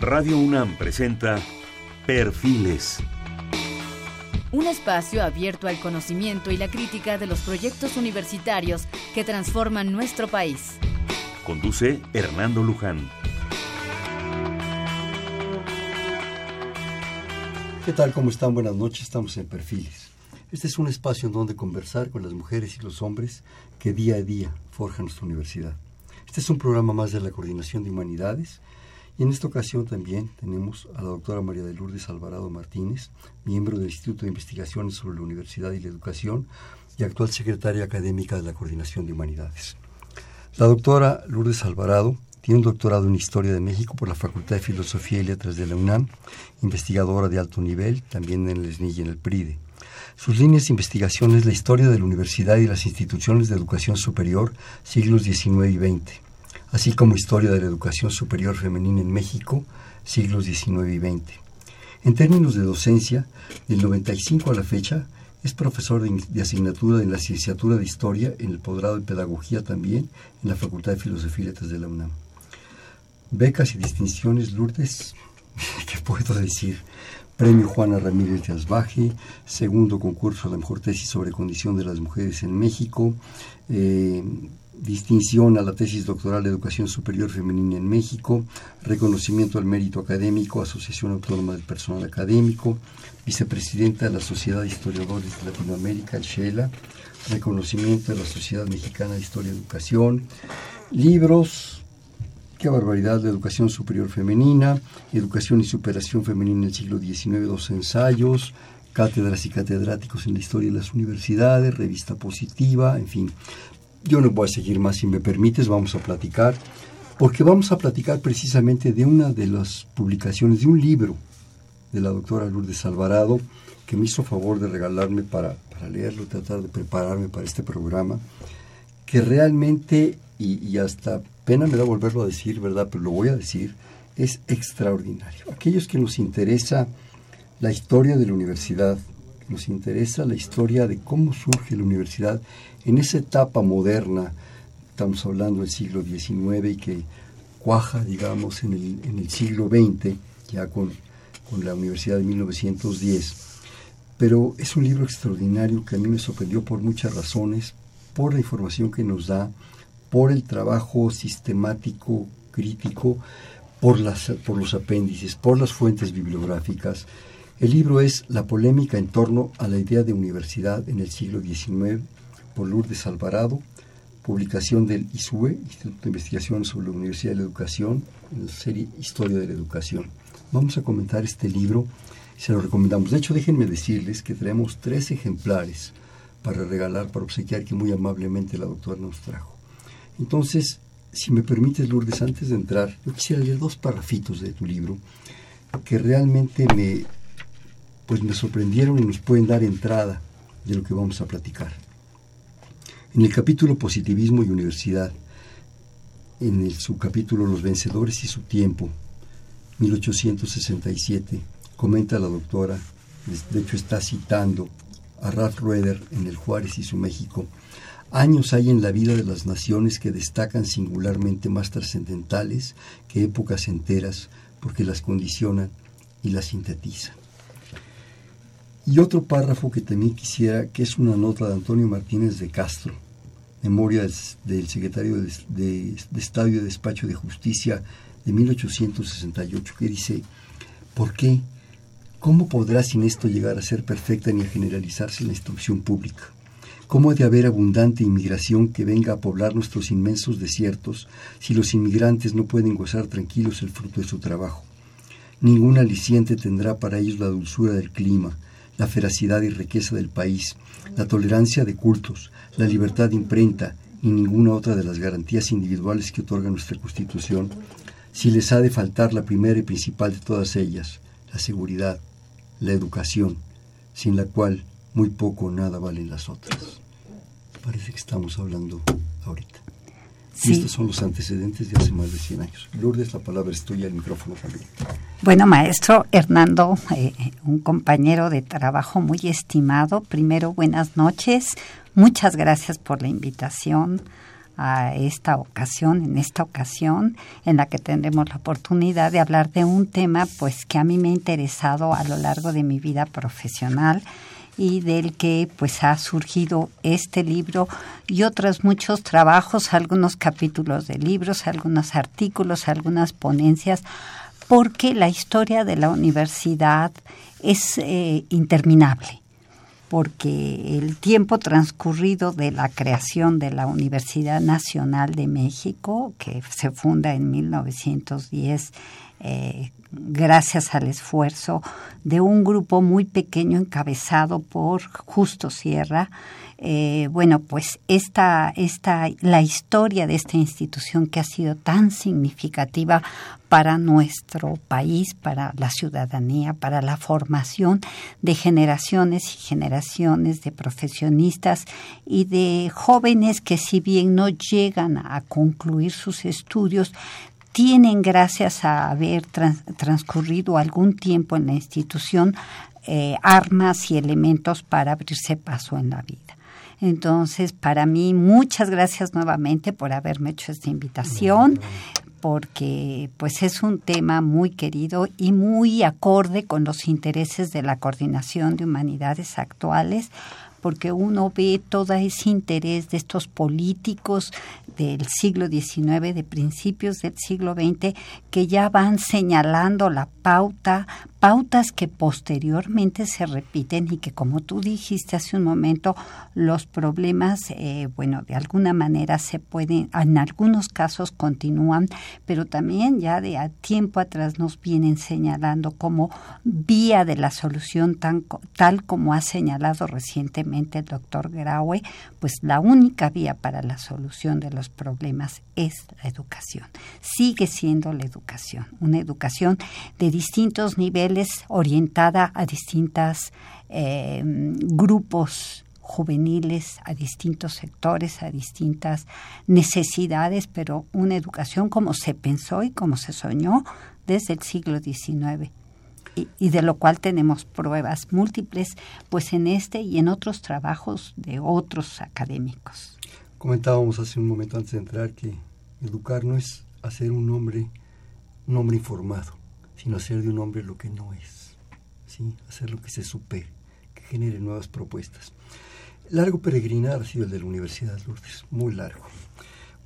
Radio UNAM presenta Perfiles. Un espacio abierto al conocimiento y la crítica de los proyectos universitarios que transforman nuestro país. Conduce Hernando Luján. ¿Qué tal? ¿Cómo están? Buenas noches. Estamos en Perfiles. Este es un espacio en donde conversar con las mujeres y los hombres que día a día forjan nuestra universidad. Este es un programa más de la Coordinación de Humanidades y en esta ocasión también tenemos a la doctora María de Lourdes Alvarado Martínez, miembro del Instituto de Investigaciones sobre la Universidad y la Educación y actual secretaria académica de la Coordinación de Humanidades. La doctora Lourdes Alvarado tiene un doctorado en Historia de México por la Facultad de Filosofía y Letras de la UNAM, investigadora de alto nivel, también en el SNI y en el PRIDE. Sus líneas de investigación es la historia de la universidad y las instituciones de educación superior siglos XIX y XX, así como historia de la educación superior femenina en México siglos XIX y XX. En términos de docencia, del 95 a la fecha, es profesor de, de, asignatura en la licenciatura de Historia, en el posgrado de Pedagogía también, en la Facultad de Filosofía y Letras de la UNAM. Becas y distinciones, Lourdes, ¿qué puedo decir? Premio Juana Ramírez de Asbaje, segundo concurso a la mejor tesis sobre condición de las mujeres en México, eh, distinción a la tesis doctoral de educación superior femenina en México, reconocimiento al mérito académico, Asociación Autónoma del Personal Académico, vicepresidenta de la Sociedad de Historiadores de Latinoamérica, el SHELA, reconocimiento de la Sociedad Mexicana de Historia y Educación, libros, Qué barbaridad, la educación superior femenina, educación y superación femenina en el siglo XIX, dos ensayos, cátedras y catedráticos en la historia de las universidades, revista positiva, en fin. Yo no voy a seguir más si me permites, vamos a platicar, porque vamos a platicar precisamente de una de las publicaciones, de un libro de la doctora Lourdes Alvarado, que me hizo favor de regalarme para, para leerlo, tratar de prepararme para este programa, que realmente, y, y hasta pena me da volverlo a decir, ¿verdad? Pero lo voy a decir, es extraordinario. Aquellos que nos interesa la historia de la universidad, nos interesa la historia de cómo surge la universidad en esa etapa moderna, estamos hablando del siglo XIX y que cuaja, digamos, en el, siglo XX, ya con, la Universidad de 1910. Pero es un libro extraordinario que a mí me sorprendió por muchas razones, por la información que nos da, por el trabajo sistemático, crítico, por los apéndices, por las fuentes bibliográficas. El libro es La polémica en torno a la idea de universidad en el siglo XIX, por Lourdes Alvarado, publicación del ISUE, Instituto de Investigación sobre la Universidad de la Educación, en la serie Historia de la Educación. Vamos a comentar este libro se lo recomendamos. De hecho, déjenme decirles que traemos tres ejemplares para regalar, para obsequiar, que muy amablemente la doctora nos trajo. Entonces, si me permites, Lourdes, antes de entrar, yo quisiera leer dos parrafitos de tu libro que realmente me, pues me sorprendieron y nos pueden dar entrada de lo que vamos a platicar. En el capítulo Positivismo y Universidad, en el subcapítulo Los vencedores y su tiempo, 1867, comenta la doctora, de hecho está citando a Ralph Rueder en El Juárez y su México, Años hay en la vida de las naciones que destacan singularmente más trascendentales que épocas enteras porque las condicionan y las sintetizan. Y otro párrafo que también quisiera, que es una nota de Antonio Martínez de Castro, memoria del secretario de, de, de Estado y de Despacho de Justicia de 1868, que dice, ¿por qué? ¿Cómo podrá sin esto llegar a ser perfecta ni a generalizarse la instrucción pública? ¿Cómo ha de haber abundante inmigración que venga a poblar nuestros inmensos desiertos si los inmigrantes no pueden gozar tranquilos el fruto de su trabajo? Ningún aliciente tendrá para ellos la dulzura del clima, la feracidad y riqueza del país, la tolerancia de cultos, la libertad de imprenta y ninguna otra de las garantías individuales que otorga nuestra Constitución, si les ha de faltar la primera y principal de todas ellas, la seguridad, la educación, sin la cual muy poco o nada valen las otras. Parece que estamos hablando ahorita. Sí. Y estos son los antecedentes de hace más de 100 años. Lourdes, la palabra es tuya, el micrófono también. Bueno, maestro Hernando, eh, un compañero de trabajo muy estimado, primero buenas noches, muchas gracias por la invitación a esta ocasión, en esta ocasión en la que tendremos la oportunidad de hablar de un tema pues que a mí me ha interesado a lo largo de mi vida profesional y del que pues ha surgido este libro y otros muchos trabajos, algunos capítulos de libros, algunos artículos, algunas ponencias, porque la historia de la universidad es eh, interminable porque el tiempo transcurrido de la creación de la Universidad Nacional de México, que se funda en 1910, eh, gracias al esfuerzo de un grupo muy pequeño encabezado por Justo Sierra, eh, bueno, pues esta, esta, la historia de esta institución que ha sido tan significativa para nuestro país, para la ciudadanía, para la formación de generaciones y generaciones de profesionistas y de jóvenes que si bien no llegan a concluir sus estudios, tienen, gracias a haber transcurrido algún tiempo en la institución, eh, armas y elementos para abrirse paso en la vida. Entonces, para mí, muchas gracias nuevamente por haberme hecho esta invitación, porque pues es un tema muy querido y muy acorde con los intereses de la coordinación de humanidades actuales, porque uno ve todo ese interés de estos políticos del siglo XIX, de principios del siglo XX, que ya van señalando la pauta, pautas que posteriormente se repiten y que, como tú dijiste hace un momento, los problemas, eh, bueno, de alguna manera se pueden, en algunos casos continúan, pero también ya de a tiempo atrás nos vienen señalando como vía de la solución tan, tal como ha señalado recientemente el doctor Graue, pues la única vía para la solución de los problemas es la educación. Sigue siendo la educación, una educación de distintos niveles orientada a distintos eh, grupos juveniles, a distintos sectores, a distintas necesidades, pero una educación como se pensó y como se soñó desde el siglo XIX. Y, y, de lo cual tenemos pruebas múltiples, pues en este y en otros trabajos de otros académicos. Comentábamos hace un momento antes de entrar que educar no es hacer un hombre, un hombre informado, sino hacer de un hombre lo que no es, ¿sí? hacer lo que se supere, que genere nuevas propuestas. Largo peregrinar ha sido el de la Universidad Lourdes, muy largo.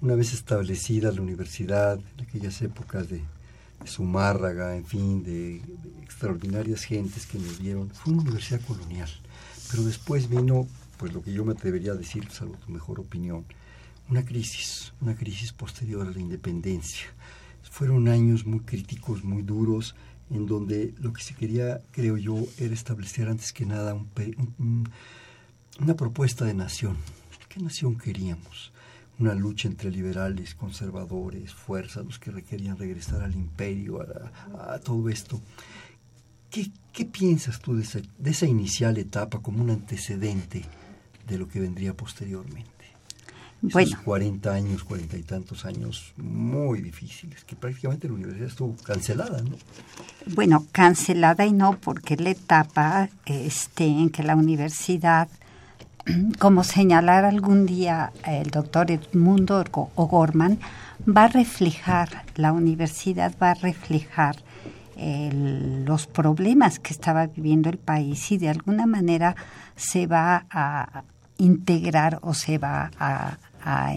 Una vez establecida la universidad, en aquellas épocas de, de Zumárraga, en fin, de, de, extraordinarias gentes que nos dieron, fue una universidad colonial. Pero después vino, pues lo que yo me atrevería a decir, salvo tu mejor opinión, una crisis, una crisis posterior a la independencia fueron años muy críticos, muy duros, en donde lo que se quería, creo yo, era establecer antes que nada un, un, una propuesta de nación. ¿Qué nación queríamos? Una lucha entre liberales, conservadores, fuerzas, los que requerían regresar al imperio, a, a todo esto. ¿Qué, ¿Qué, piensas tú de esa, de esa inicial etapa como un antecedente de lo que vendría posteriormente? Bueno. 40 años, 40 y tantos años muy difíciles, que prácticamente la universidad estuvo cancelada, ¿no? Bueno, cancelada y no, porque la etapa este, en que la universidad, como señalar algún día el doctor Edmundo O'Gorman, va a reflejar, la universidad va a reflejar el, los problemas que estaba viviendo el país y de alguna manera se va a integrar o se va a a,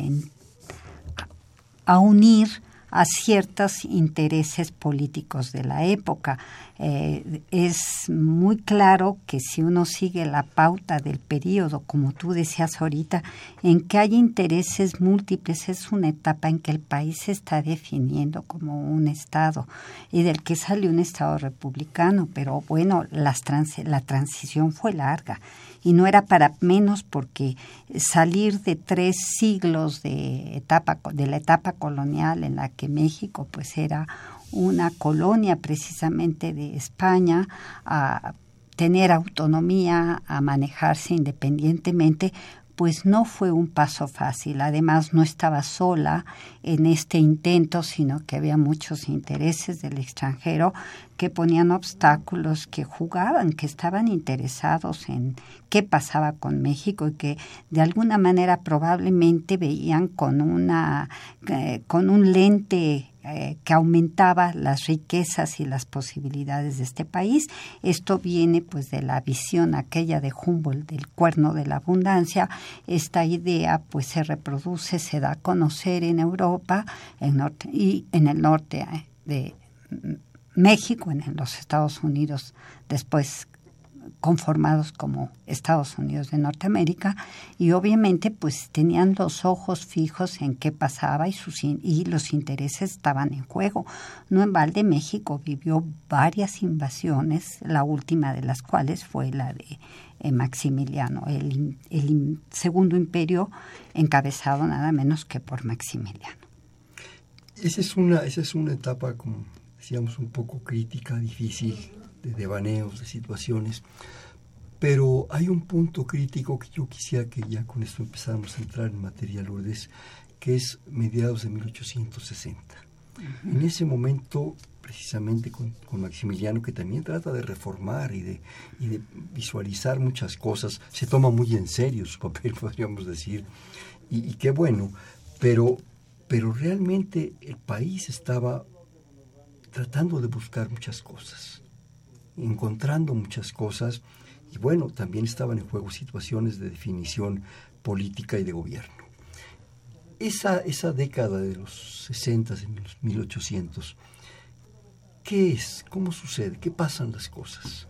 a unir a ciertos intereses políticos de la época. Eh, es muy claro que si uno sigue la pauta del periodo, como tú decías ahorita, en que hay intereses múltiples, es una etapa en que el país se está definiendo como un Estado y del que sale un Estado republicano, pero bueno, las trans la transición fue larga y no era para menos porque salir de tres siglos de etapa de la etapa colonial en la que México pues era una colonia precisamente de España a tener autonomía, a manejarse independientemente, pues no fue un paso fácil. Además, no estaba sola en este intento, sino que había muchos intereses del extranjero que ponían obstáculos, que jugaban, que estaban interesados en qué pasaba con México y que de alguna manera probablemente veían con una eh, con un lente eh, que aumentaba las riquezas y las posibilidades de este país. Esto viene pues de la visión aquella de Humboldt del cuerno de la abundancia. Esta idea pues se reproduce, se da a conocer en Europa en norte, y en el norte eh, de México, en los Estados Unidos, después conformados como Estados Unidos de Norteamérica y obviamente pues tenían los ojos fijos en qué pasaba y, sus, y los intereses estaban en juego. No en balde México vivió varias invasiones, la última de las cuales fue la de eh, Maximiliano, el, el segundo imperio encabezado nada menos que por Maximiliano. Esa es una, esa es una etapa como decíamos, un poco crítica, difícil, de devaneos, de situaciones. Pero hay un punto crítico que yo quisiera que ya con esto empezáramos a entrar en materia, Lourdes, que es mediados de 1860. En ese momento, precisamente con, Maximiliano, que también trata de reformar y de, y de visualizar muchas cosas, se toma muy en serio su papel, podríamos decir, y, y qué bueno, pero, pero realmente el país estaba tratando de buscar muchas cosas, encontrando muchas cosas y bueno, también estaban en juego situaciones de definición política y de gobierno. Esa, esa década de los 60, de los 1800, ¿qué es? ¿Cómo sucede? ¿Qué pasan las cosas?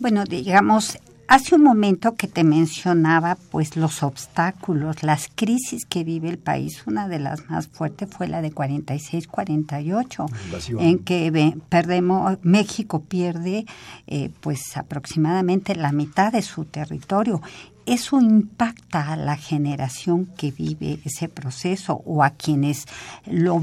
Bueno, digamos, Hace un momento que te mencionaba pues los obstáculos, las crisis que vive el país. Una de las más fuertes fue la de 46-48, en que perdemos México pierde eh, pues aproximadamente la mitad de su territorio. Eso impacta a la generación que vive ese proceso o a quienes lo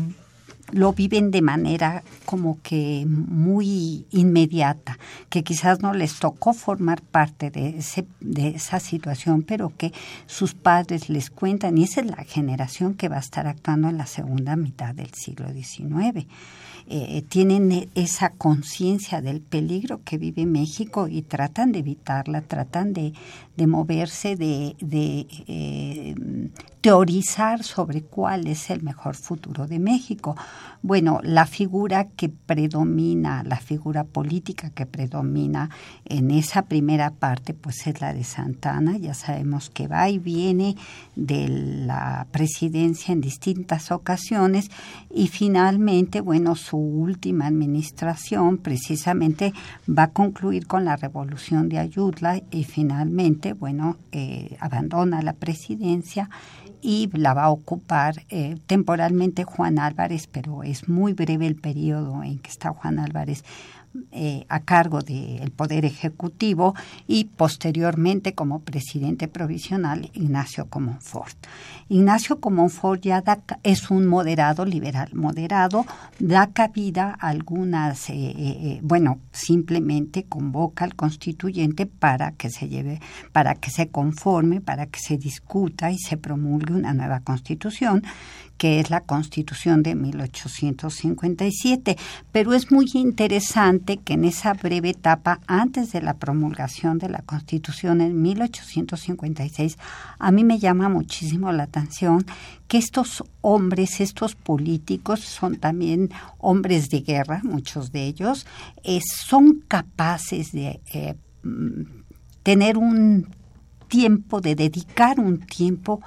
lo viven de manera como que muy inmediata, que quizás no les tocó formar parte de, ese, de esa situación, pero que sus padres les cuentan y esa es la generación que va a estar actuando en la segunda mitad del siglo XIX. Eh, tienen esa conciencia del peligro que vive México y tratan de evitarla, tratan de, de moverse, de, de eh, teorizar sobre cuál es el mejor futuro de México. Bueno, la figura que predomina, la figura política que predomina en esa primera parte, pues es la de Santana. Ya sabemos que va y viene de la presidencia en distintas ocasiones y finalmente, bueno, su última administración precisamente va a concluir con la revolución de Ayutla y finalmente, bueno, eh, abandona la presidencia y la va a ocupar eh, temporalmente Juan Álvarez, pero es muy breve el periodo en que está Juan Álvarez eh, a cargo del Poder Ejecutivo y posteriormente como presidente provisional Ignacio Comonfort. Ignacio Comonfort ya es un moderado, liberal moderado, da cabida a algunas, eh, bueno, simplemente convoca al constituyente para que se lleve, para que se conforme, para que se discuta y se promulgue una nueva constitución que es la Constitución de 1857. Pero es muy interesante que en esa breve etapa, antes de la promulgación de la Constitución en 1856, a mí me llama muchísimo la atención que estos hombres, estos políticos, son también hombres de guerra, muchos de ellos, eh, son capaces de eh, mm, tener un tiempo, de dedicar un tiempo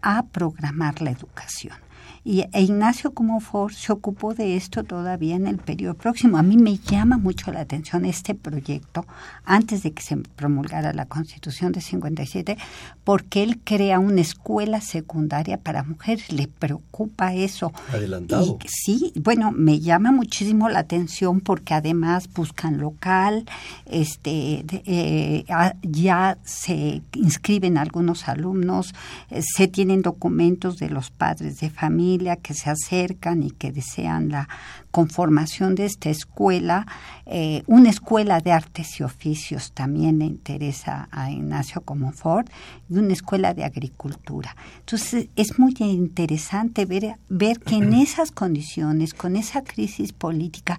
a programar la educación. Y e Ignacio Comonfort se ocupó de esto todavía en el periodo próximo. A mí me llama mucho la atención este proyecto antes de que se promulgara la Constitución de 57, porque él crea una escuela secundaria para mujeres. Le preocupa eso. Adelantado. sí, bueno, me llama muchísimo la atención porque además buscan local, este, eh, ya se inscriben algunos alumnos, eh, se tienen documentos de los padres de familia familia que se acercan y que desean la conformación de esta escuela. Eh, una escuela de artes y oficios también le interesa a Ignacio Ford y una escuela de agricultura. Entonces es muy interesante ver, ver que en esas condiciones, con esa crisis política,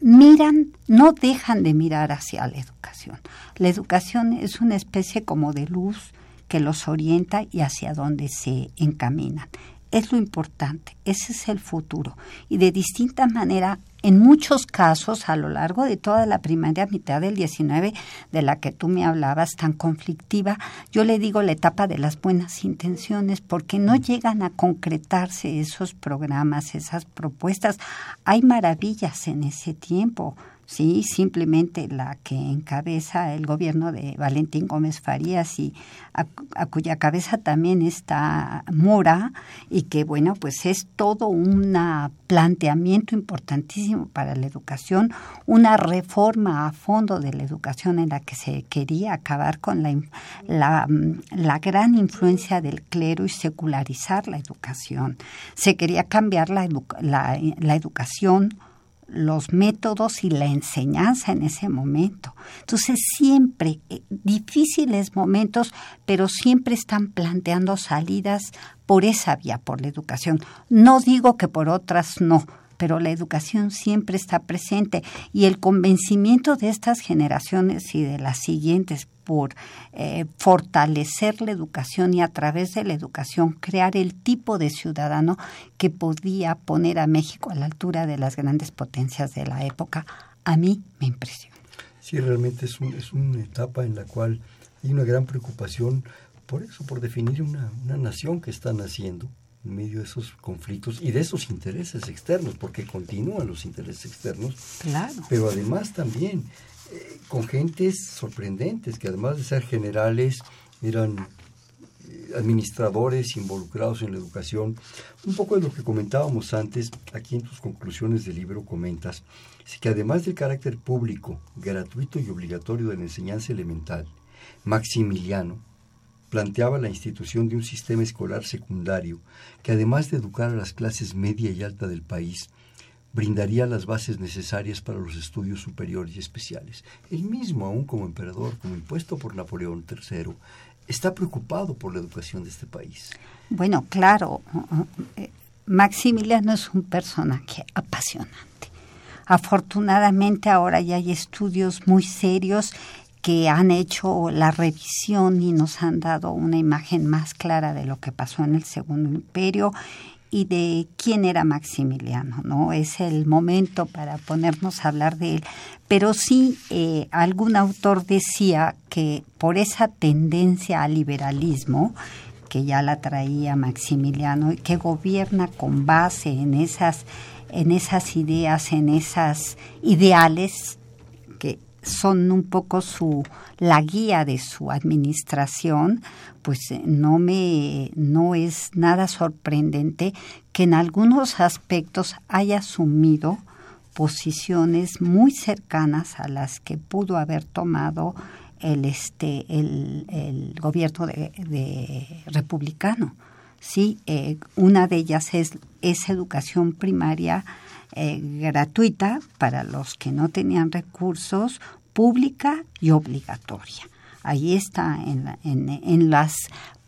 miran, no dejan de mirar hacia la educación. La educación es una especie como de luz que los orienta y hacia dónde se encaminan. Es lo importante, ese es el futuro. Y de distinta manera en muchos casos, a lo largo de toda la primera mitad del 19, de la que tú me hablabas, tan conflictiva, yo le digo la etapa de las buenas intenciones, porque no llegan a concretarse esos programas, esas propuestas. Hay maravillas en ese tiempo. Sí, simplemente la que encabeza el gobierno de Valentín Gómez Farías y a, cuya cabeza también está Mora y que bueno, pues es todo un planteamiento importantísimo para la educación, una reforma a fondo de la educación en la que se quería acabar con la, la, gran influencia del clero y secularizar la educación. Se quería cambiar la, la educación los métodos y la enseñanza en ese momento. Entonces siempre, eh, difíciles momentos, pero siempre están planteando salidas por esa vía, por la educación. No digo que por otras no, pero la educación siempre está presente y el convencimiento de estas generaciones y de las siguientes por eh, fortalecer la educación y a través de la educación crear el tipo de ciudadano que podía poner a México a la altura de las grandes potencias de la época, a mí me impresiona. Sí, realmente es, es una etapa en la cual hay una gran preocupación por eso, por definir una, una nación que está naciendo en medio de esos conflictos y de esos intereses externos, porque continúan los intereses externos. Claro. Pero además también con gentes sorprendentes, que además de ser generales, eran eh, administradores involucrados en la educación. Un poco de lo que comentábamos antes, aquí en tus conclusiones del libro comentas, es que además del carácter público, gratuito y obligatorio de la enseñanza elemental, Maximiliano, planteaba la institución de un sistema escolar secundario que además de educar a las clases media y alta del país, brindaría las bases necesarias para los estudios superiores y especiales. Él mismo, aún como emperador, como impuesto por Napoleón III, está preocupado por la educación de este país. Bueno, claro, Maximiliano es un personaje apasionante. Afortunadamente ahora ya hay estudios muy serios que han hecho la revisión y nos han dado una imagen más clara de lo que pasó en el Segundo Imperio y de quién era Maximiliano, ¿no? Es el momento para ponernos a hablar de él. Pero sí, eh, algún autor decía que por esa tendencia al liberalismo, que ya la traía Maximiliano y que gobierna con base en esas, en esas ideas, en esas ideales son un poco su la guía de su administración, pues eh, no me no es nada sorprendente que en algunos aspectos haya asumido posiciones muy cercanas a las que pudo haber tomado el este el, el gobierno de, republicano. Sí eh, una de ellas es, es educación primaria eh, gratuita para los que no tenían recursos, pública y obligatoria. Ahí está en, en, las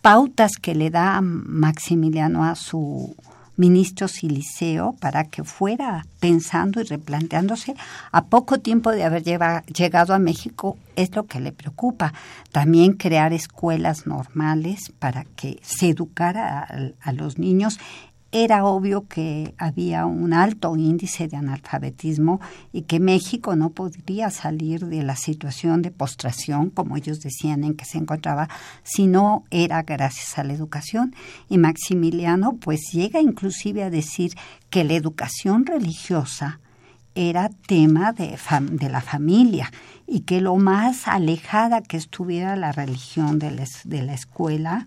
pautas que le da Maximiliano a su ministro Siliceo para que fuera pensando y replanteándose a poco tiempo de haber llegado a México es lo que le preocupa. También crear escuelas normales para que se educara a los niños era obvio que había un alto índice de analfabetismo y que México no podría salir de la situación de postración, como ellos decían, en que se encontraba, si no era gracias a la educación. Y Maximiliano pues llega inclusive a decir que la educación religiosa era tema de, de la familia y que lo más alejada que estuviera la religión de la escuela,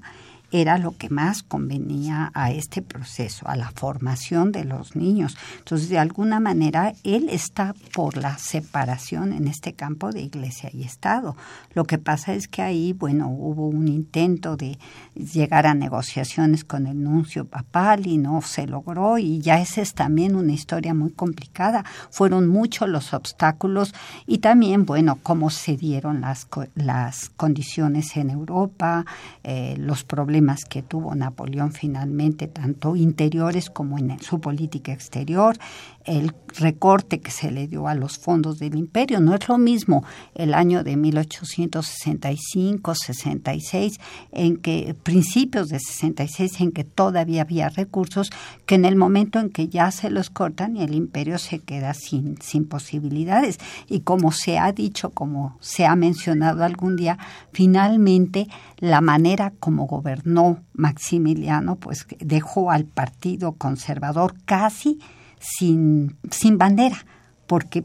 era lo que más convenía a este proceso, a la formación de los niños. Entonces, de alguna manera, él está por la separación en este campo de iglesia y Estado. Lo que pasa es que ahí, bueno, hubo un intento de llegar a negociaciones con el nuncio papal y no se logró y ya esa es también una historia muy complicada. Fueron muchos los obstáculos y también, bueno, cómo se dieron las, las condiciones en Europa, eh, los problemas que tuvo Napoleón finalmente, tanto interiores como en su política exterior, el recorte que se le dio a los fondos del imperio. No es lo mismo el año de 1865, 66, en que principios de 66, en que todavía había recursos, que en el momento en que ya se los cortan y el imperio se queda sin, sin posibilidades. Y como se ha dicho, como se ha mencionado algún día, finalmente la manera como gobernó Maximiliano, pues dejó al Partido Conservador casi sin, sin bandera, porque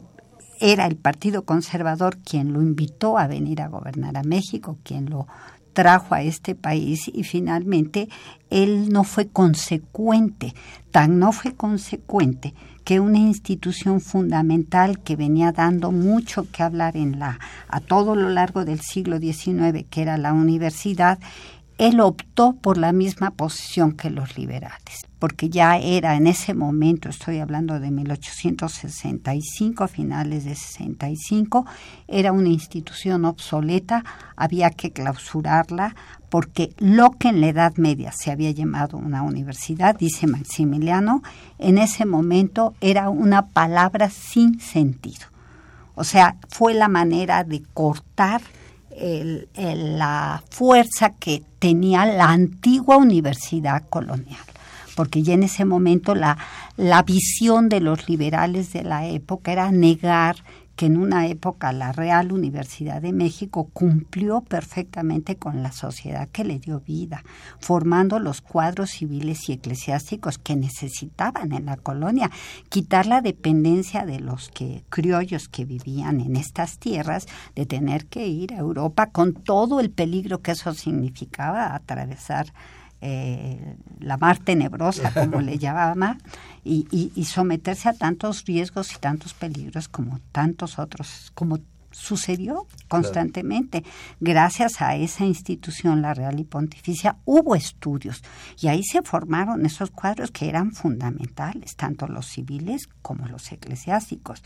era el Partido Conservador quien lo invitó a venir a gobernar a México, quien lo trajo a este país y finalmente él no fue consecuente, tan no fue consecuente que una institución fundamental que venía dando mucho que hablar en la a todo lo largo del siglo XIX, que era la universidad, él optó por la misma posición que los liberales, porque ya era en ese momento, estoy hablando de 1865, finales de 65, era una institución obsoleta, había que clausurarla, porque lo que en la Edad Media se había llamado una universidad, dice Maximiliano, en ese momento era una palabra sin sentido. O sea, fue la manera de cortar la fuerza que tenía la antigua universidad colonial, porque ya en ese momento la, la visión de los liberales de la época era negar que en una época la Real Universidad de México cumplió perfectamente con la sociedad que le dio vida, formando los cuadros civiles y eclesiásticos que necesitaban en la colonia, quitar la dependencia de los que criollos que vivían en estas tierras de tener que ir a Europa con todo el peligro que eso significaba atravesar eh, la mar tenebrosa, como le llamaba, y, y, someterse a tantos riesgos y tantos peligros como tantos otros, como sucedió constantemente. Gracias a esa institución, la Real y Pontificia, hubo estudios y ahí se formaron esos cuadros que eran fundamentales, tanto los civiles como los eclesiásticos.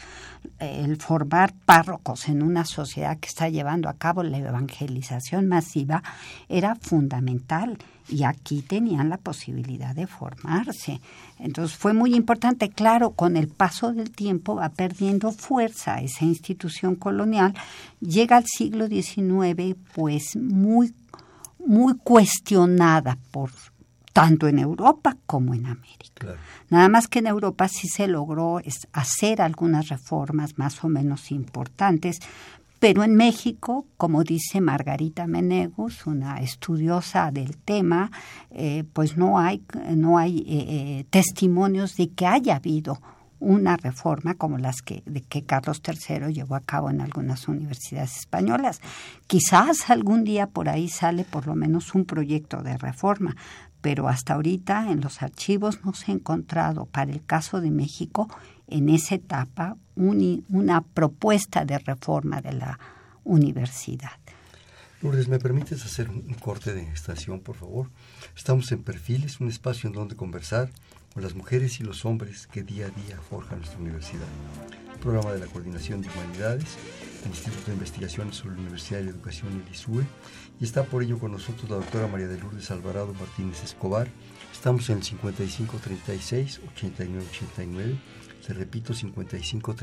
El formar párrocos en una sociedad que está llevando a cabo la evangelización masiva era fundamental y aquí tenían la posibilidad de formarse. Entonces fue muy importante, claro, con el paso del tiempo va perdiendo fuerza esa institución colonial, llega al siglo XIX pues muy, muy cuestionada por tanto en Europa como en América. Nada más que en Europa sí se logró hacer algunas reformas más o menos importantes, pero en México, como dice Margarita Menegus, una estudiosa del tema, eh, pues no hay, no hay eh, eh, testimonios de que haya habido una reforma como las que, de que Carlos III llevó a cabo en algunas universidades españolas. Quizás algún día por ahí sale por lo menos un proyecto de reforma, pero hasta ahorita en los archivos no se ha encontrado para el caso de México en esa etapa una propuesta de reforma de la universidad. Lourdes, ¿me permites hacer un, corte de estación, por favor? Estamos en Perfiles, un espacio en donde conversar con las mujeres y los hombres que día a día forjan nuestra universidad. programa de la Coordinación de Humanidades, el Instituto de Investigaciones sobre la Universidad de Educación, el ISUE, y está por ello con nosotros la doctora María de Lourdes Alvarado Martínez Escobar. Estamos en el 5536 8989 te repito, 55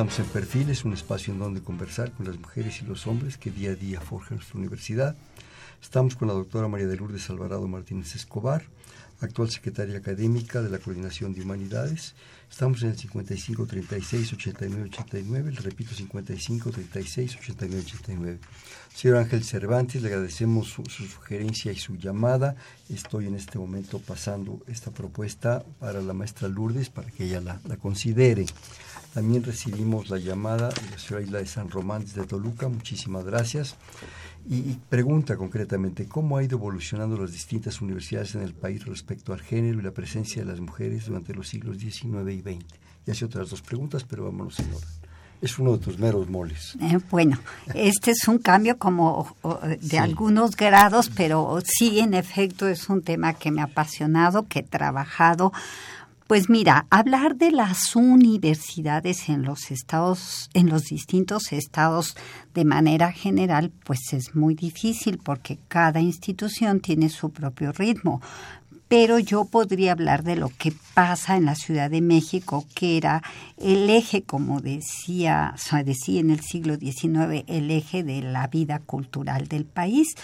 estamos en Perfiles, un espacio en donde conversar con las mujeres y los hombres que día a día forjan nuestra universidad. Estamos con la doctora María de Lourdes Alvarado Martínez Escobar, actual secretaria académica de la Coordinación de Humanidades. Estamos en el 55 36 89 89, le repito 55 36 89 89. Señor Ángel Cervantes, le agradecemos su, sugerencia y su llamada. Estoy en este momento pasando esta propuesta para la maestra Lourdes para que ella la, considere. También recibimos la llamada de la señora Isla de San Román desde Toluca. Muchísimas gracias. Y, pregunta concretamente, ¿cómo ha ido evolucionando las distintas universidades en el país respecto al género y la presencia de las mujeres durante los siglos XIX y XX? Y hace otras dos preguntas, pero vámonos en orden. Es uno de tus meros moles. Eh, bueno, este es un cambio como de algunos grados, pero sí, en efecto, es un tema que me ha apasionado, que he trabajado pues mira, hablar de las universidades en los estados, en los distintos estados de manera general, pues es muy difícil porque cada institución tiene su propio ritmo. Pero yo podría hablar de lo que pasa en la Ciudad de México, que era el eje, como decía, decía en el siglo XIX, el eje de la vida cultural del país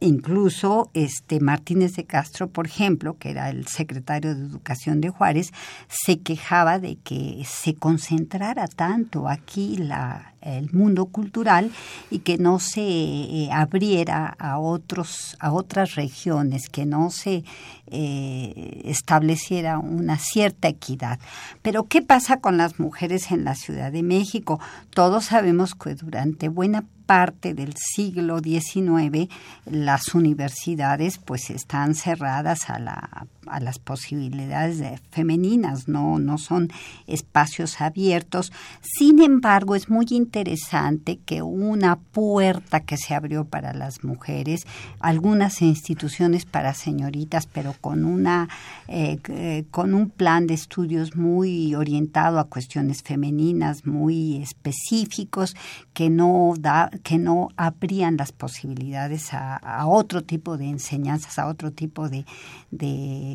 incluso este Martínez de Castro, por ejemplo, que era el secretario de Educación de Juárez, se quejaba de que se concentrara tanto aquí la, el mundo cultural y que no se eh, abriera a otros a otras regiones que no se eh, estableciera una cierta equidad pero qué pasa con las mujeres en la Ciudad de México todos sabemos que durante buena parte del siglo XIX las universidades pues están cerradas a, la, a las posibilidades femeninas, no, no son espacios abiertos. Sin embargo, es muy interesante que una puerta que se abrió para las mujeres, algunas instituciones para señoritas, pero con una eh, eh, con un plan de estudios muy orientado a cuestiones femeninas, muy específicos, que no da, que no abrían las posibilidades a, otro tipo de enseñanzas, a otro tipo de,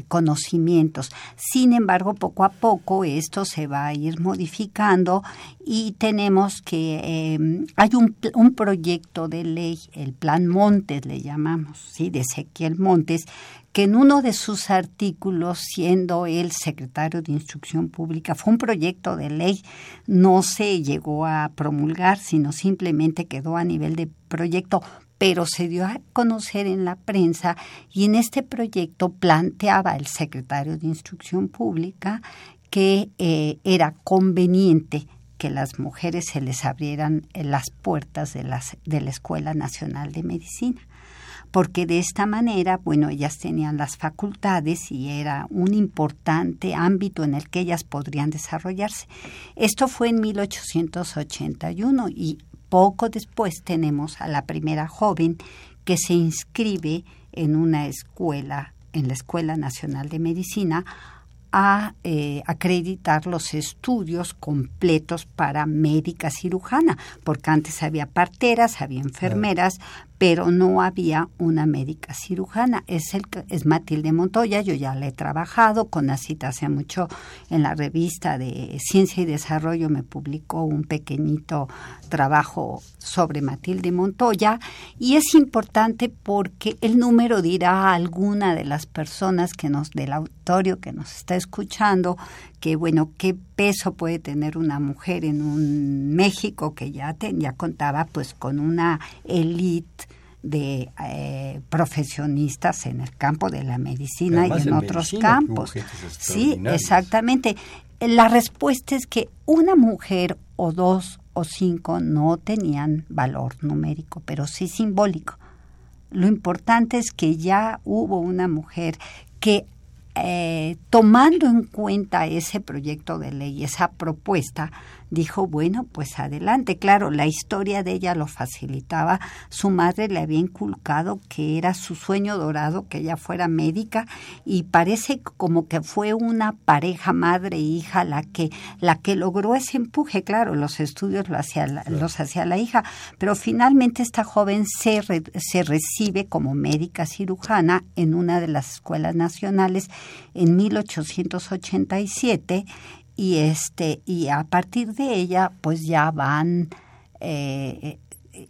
conocimientos. Sin embargo, poco a poco esto se va a ir modificando y tenemos que eh, hay un, proyecto de ley, el Plan Montes le llamamos, sí, de Ezequiel Montes, que en uno de sus artículos, siendo el secretario de Instrucción Pública, fue un proyecto de ley, no se llegó a promulgar, sino simplemente quedó a nivel de proyecto, pero se dio a conocer en la prensa y en este proyecto planteaba el secretario de Instrucción Pública que eh, era conveniente que las mujeres se les abrieran las puertas de, las, de la Escuela Nacional de Medicina porque de esta manera, bueno, ellas tenían las facultades y era un importante ámbito en el que ellas podrían desarrollarse. Esto fue en 1881 y poco después tenemos a la primera joven que se inscribe en una escuela, en la Escuela Nacional de Medicina, a eh, acreditar los estudios completos para médica cirujana, porque antes había parteras, había enfermeras, pero no había una médica cirujana. Es, el, es Matilde Montoya, yo ya la he trabajado con la cita hace mucho en la revista de Ciencia y Desarrollo, me publicó un pequeñito trabajo sobre Matilde Montoya y es importante porque el número dirá a alguna de las personas que nos, del auditorio que nos está escuchando, que bueno, qué peso puede tener una mujer en un México que ya, ya contaba pues con una élite de eh, profesionistas en el campo de la medicina y en, otros campos. Sí, exactamente. La respuesta es que una mujer o dos o cinco no tenían valor numérico, pero sí simbólico. Lo importante es que ya hubo una mujer que eh, tomando en cuenta ese proyecto de ley, esa propuesta, dijo, bueno, pues adelante. Claro, la historia de ella lo facilitaba. Su madre le había inculcado que era su sueño dorado, que ella fuera médica, y parece como que fue una pareja madre e hija la que, la que logró ese empuje. Claro, los estudios lo hacía los hacía la hija, pero finalmente esta joven se, se recibe como médica cirujana en una de las escuelas nacionales en 1887 y este y a partir de ella pues ya van eh,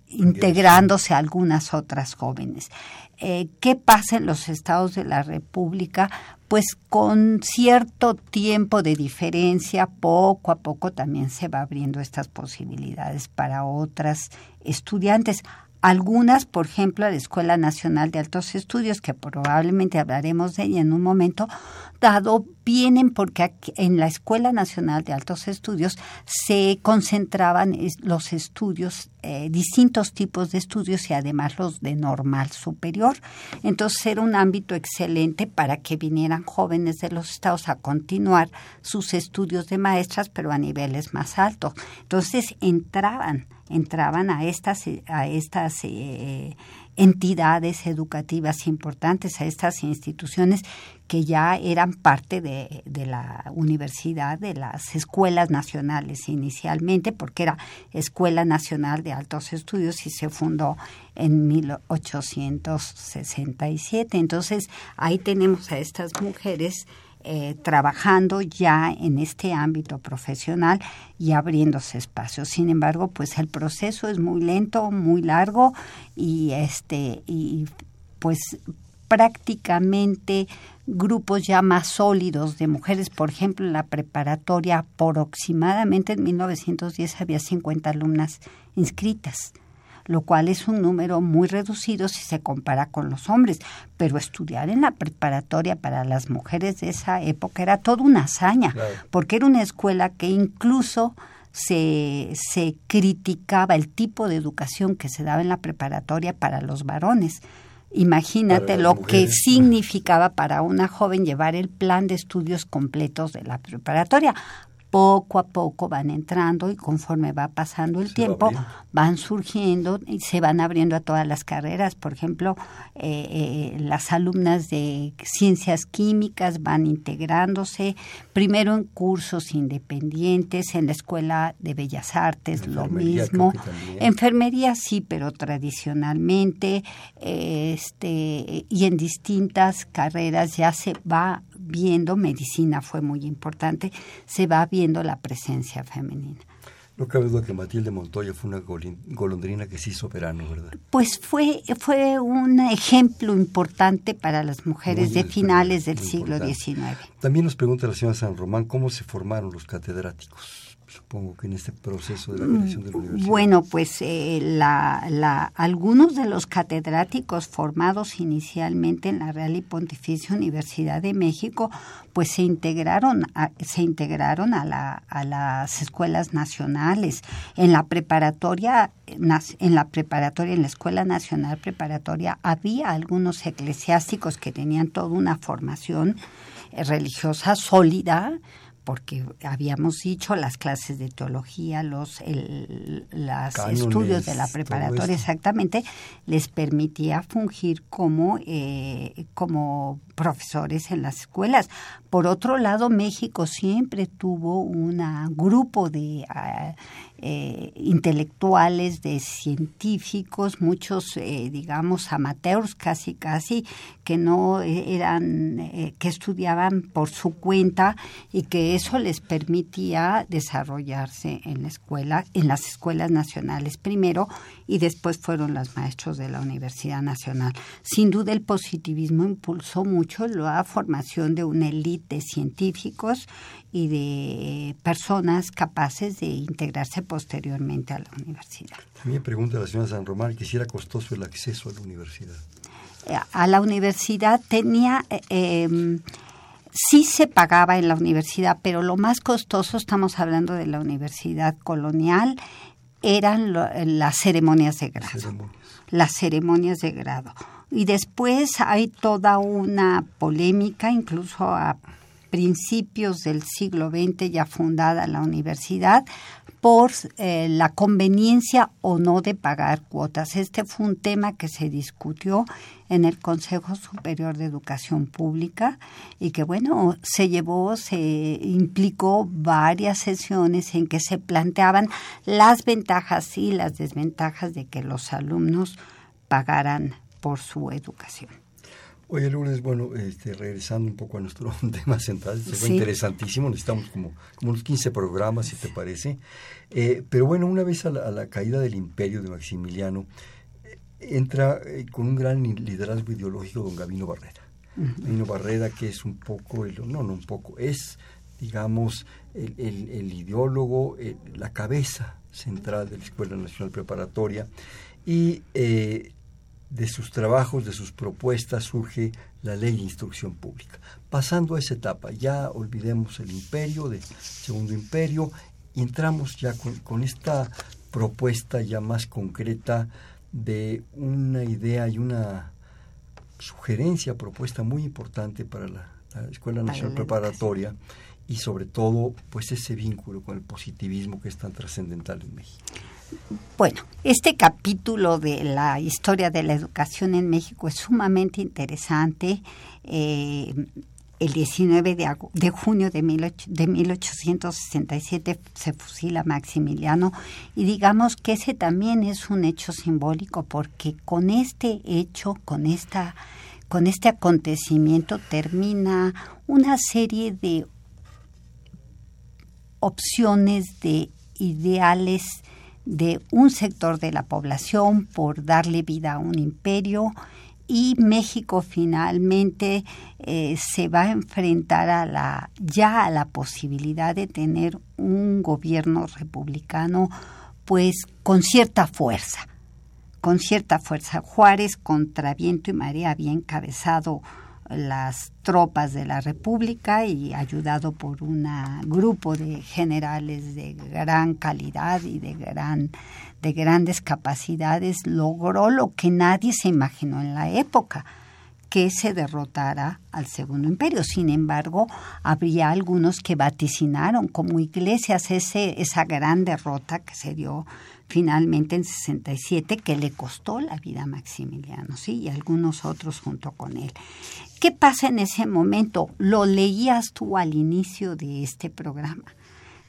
integrándose algunas otras jóvenes. Eh, ¿Qué pasa en los estados de la República? Pues con cierto tiempo de diferencia, poco a poco también se va abriendo estas posibilidades para otras estudiantes. Algunas, por ejemplo, la Escuela Nacional de Altos Estudios, que probablemente hablaremos de ella en un momento, dado vienen porque en la Escuela Nacional de Altos Estudios se concentraban los estudios, eh, distintos tipos de estudios y además los de normal superior. Entonces era un ámbito excelente para que vinieran jóvenes de los estados a continuar sus estudios de maestras, pero a niveles más altos. Entonces entraban entraban a estas, a estas eh, entidades educativas importantes, a estas instituciones que ya eran parte de, de, la universidad, de las escuelas nacionales inicialmente, porque era Escuela Nacional de Altos Estudios y se fundó en 1867. Entonces, ahí tenemos a estas mujeres eh, trabajando ya en este ámbito profesional y abriéndose espacios. Sin embargo, pues el proceso es muy lento, muy largo y este y pues prácticamente grupos ya más sólidos de mujeres, por ejemplo, en la preparatoria aproximadamente en 1910 había 50 alumnas inscritas lo cual es un número muy reducido si se compara con los hombres. Pero estudiar en la preparatoria para las mujeres de esa época era toda una hazaña, porque era una escuela que incluso se, se criticaba el tipo de educación que se daba en la preparatoria para los varones. Imagínate lo que significaba para una joven llevar el plan de estudios completos de la preparatoria poco a poco van entrando y conforme va pasando el tiempo van surgiendo y se van abriendo a todas las carreras. Por ejemplo, eh, eh, las alumnas de ciencias químicas van integrándose primero en cursos independientes, en la Escuela de Bellas Artes lo mismo. Enfermería sí, pero tradicionalmente este, y en distintas carreras ya se va viendo, medicina fue muy importante, se va viendo la presencia femenina. No cabe duda que Matilde Montoya fue una golondrina que se hizo verano, ¿verdad? Pues fue, fue un ejemplo importante para las mujeres de finales del siglo XIX. También nos pregunta la señora San Román cómo se formaron los catedráticos supongo que en este proceso de la creación de la universidad. Bueno, pues eh, la, la, algunos de los catedráticos formados inicialmente en la Real y Pontificia Universidad de México, pues se integraron a, se integraron a, la, a las escuelas nacionales. En la preparatoria, en la preparatoria, en la Escuela Nacional Preparatoria, había algunos eclesiásticos que tenían toda una formación religiosa sólida, porque habíamos dicho las clases de teología, los estudios de la preparatoria exactamente les permitía fungir como eh, como profesores en las escuelas. Por otro lado, México siempre tuvo un grupo de ah, eh, intelectuales, de científicos, muchos, eh, digamos, amateurs casi, casi, que no eran, eh, que estudiaban por su cuenta y que eso les permitía desarrollarse en la escuela, en las escuelas nacionales primero y después fueron los maestros de la Universidad Nacional. Sin duda el positivismo impulsó mucho la formación de una élite de científicos y de personas capaces de integrarse posteriormente a la universidad. También pregunta la señora San Román que si era costoso el acceso a la universidad. Eh, a la universidad tenía... Eh, em, sí se pagaba en la universidad, pero lo más costoso, estamos hablando de la universidad colonial, eran las ceremonias de grado. Las ceremonias de grado. Y después hay toda una polémica, incluso a principios del siglo XX ya fundada la universidad por eh, la conveniencia o no de pagar cuotas. Este fue un tema que se discutió en el Consejo Superior de Educación Pública y que bueno, se llevó, se implicó varias sesiones en que se planteaban las ventajas y las desventajas de que los alumnos pagaran por su educación. Oye, Lourdes, bueno, este, regresando un poco a nuestro tema central, fue interesantísimo, necesitamos como, como unos 15 programas, si te parece. Eh, pero bueno, una vez a la, caída del imperio de Maximiliano, eh, entra eh, con un gran liderazgo ideológico don Gabino Barrera. Gabino Barrera, que es un poco, el, no, no un poco, es, digamos, el, el ideólogo, la cabeza central de la Escuela Nacional Preparatoria, y de sus trabajos, de sus propuestas, surge la ley de instrucción pública. Pasando a esa etapa, ya olvidemos el imperio, del segundo imperio, y entramos ya con, esta propuesta ya más concreta de una idea y una sugerencia, propuesta muy importante para la, Escuela Nacional Preparatoria y sobre todo pues ese vínculo con el positivismo que es tan trascendental en México. Bueno, este capítulo de la historia de la educación en México es sumamente interesante. Eh, el 19 de, junio de, 1867 se fusila Maximiliano y digamos que ese también es un hecho simbólico porque con este hecho, con esta con este acontecimiento termina una serie de opciones de ideales de un sector de la población por darle vida a un imperio y México finalmente eh, se va a enfrentar a la ya a la posibilidad de tener un gobierno republicano pues con cierta fuerza con cierta fuerza. Juárez contra viento y marea había encabezado las tropas de la República y ayudado por un grupo de generales de gran calidad y de gran de grandes capacidades logró lo que nadie se imaginó en la época que se derrotara al Segundo Imperio. Sin embargo, habría algunos que vaticinaron como iglesias ese, esa gran derrota que se dio finalmente en 67 que le costó la vida a Maximiliano, ¿sí? Y algunos otros junto con él. ¿Qué pasa en ese momento? Lo leías tú al inicio de este programa.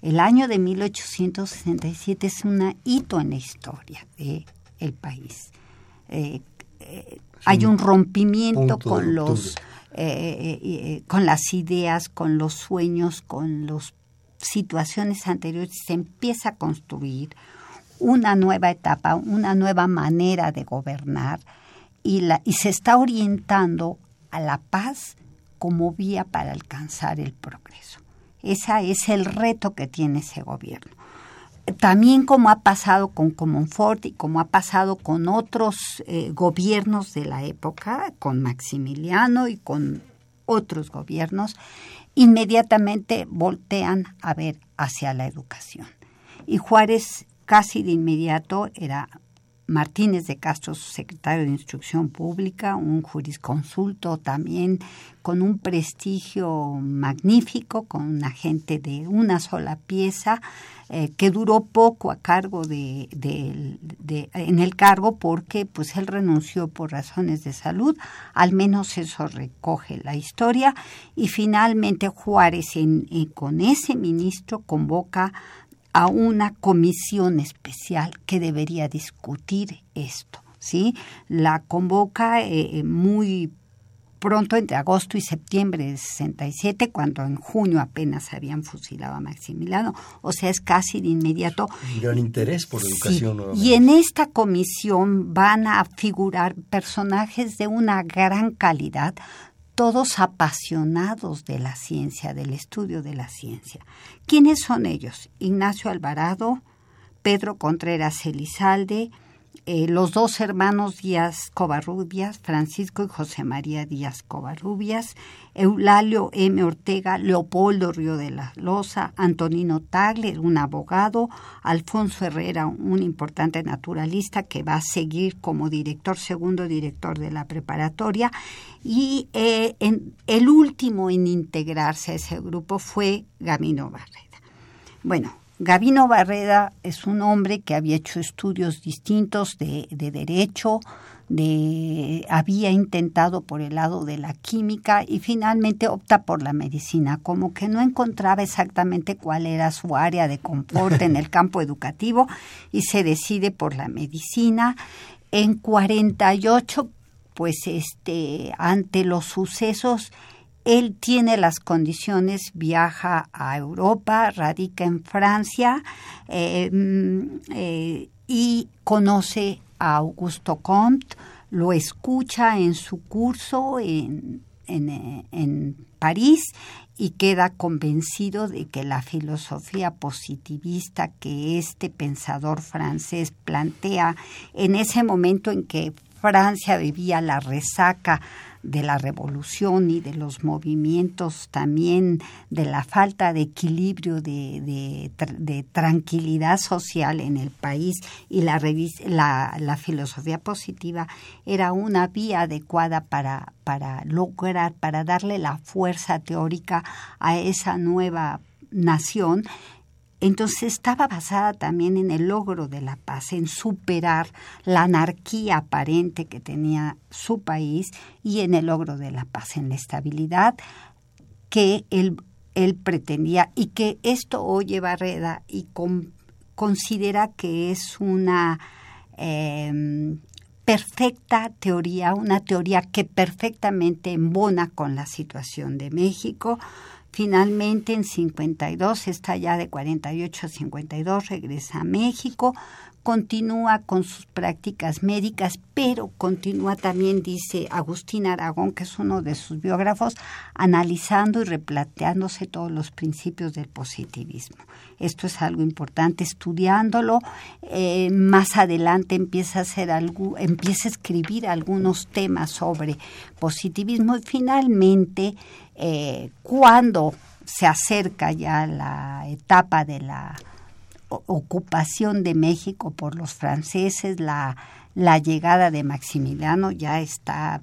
El año de 1867 es un hito en la historia del el país. Eh, eh, hay un rompimiento con los eh, con las ideas, con los sueños, con las situaciones anteriores. Se empieza a construir una nueva etapa, una nueva manera de gobernar y, la, y se está orientando a la paz como vía para alcanzar el progreso. Ese es el reto que tiene ese gobierno. También como ha pasado con Comonfort y como ha pasado con otros eh, gobiernos de la época, con Maximiliano y con otros gobiernos, inmediatamente voltean a ver hacia la educación. Y Juárez casi de inmediato era Martínez de Castro, secretario de Instrucción Pública, un jurisconsulto también con un prestigio magnífico, con una gente de una sola pieza, eh, que duró poco a cargo de, en el cargo porque pues él renunció por razones de salud, al menos eso recoge la historia, y finalmente Juárez con ese ministro convoca a una comisión especial que debería discutir esto. ¿sí? La convoca eh, eh, muy pronto entre agosto y septiembre de 67, cuando en junio apenas habían fusilado a Maximiliano, o sea, es casi de inmediato. Un gran interés por la educación. Y en esta comisión van a figurar personajes de una gran calidad, todos apasionados de la ciencia, del estudio de la ciencia. ¿Quiénes son ellos? Ignacio Alvarado, Pedro Contreras Elizalde, eh, los dos hermanos Díaz Covarrubias, Francisco y José María Díaz Covarrubias, Eulalio M. Ortega, Leopoldo Río de la Loza, Antonino Tagle, un abogado, Alfonso Herrera, un importante naturalista que va a seguir como director, segundo director de la preparatoria, y eh, el último en integrarse a ese grupo fue Gamino Barreda. Bueno, Gavino Barreda es un hombre que había hecho estudios distintos de, derecho, de, había intentado por el lado de la química y finalmente opta por la medicina, como que no encontraba exactamente cuál era su área de confort en el campo educativo y se decide por la medicina. En 48 pues este, ante los sucesos, él tiene las condiciones, viaja a Europa, radica en Francia eh, mm, eh, y conoce a Augusto Comte, lo escucha en su curso en, en, París y queda convencido de que la filosofía positivista que este pensador francés plantea en ese momento en que Francia vivía la resaca de la revolución y de los movimientos también de la falta de equilibrio de, de, tranquilidad social en el país y la, la, la, filosofía positiva era una vía adecuada para, para lograr, para darle la fuerza teórica a esa nueva nación entonces estaba basada también en el logro de la paz, en superar la anarquía aparente que tenía su país y en el logro de la paz, en la estabilidad que él, él pretendía y que esto oye Barreda y considera que es una em, perfecta teoría, una teoría que perfectamente embona con la situación de México, Finalmente, en 52, está ya de 48 a 52, regresa a México, continúa con sus prácticas médicas, pero continúa también, dice Agustín Aragón, que es uno de sus biógrafos, analizando y replanteándose todos los principios del positivismo. Esto es algo importante, estudiándolo. Eh, más adelante empieza a hacer algo, empieza a escribir algunos temas sobre positivismo y finalmente, eh, cuando se acerca ya la etapa de la ocupación de México por los franceses, la, la llegada de Maximiliano ya está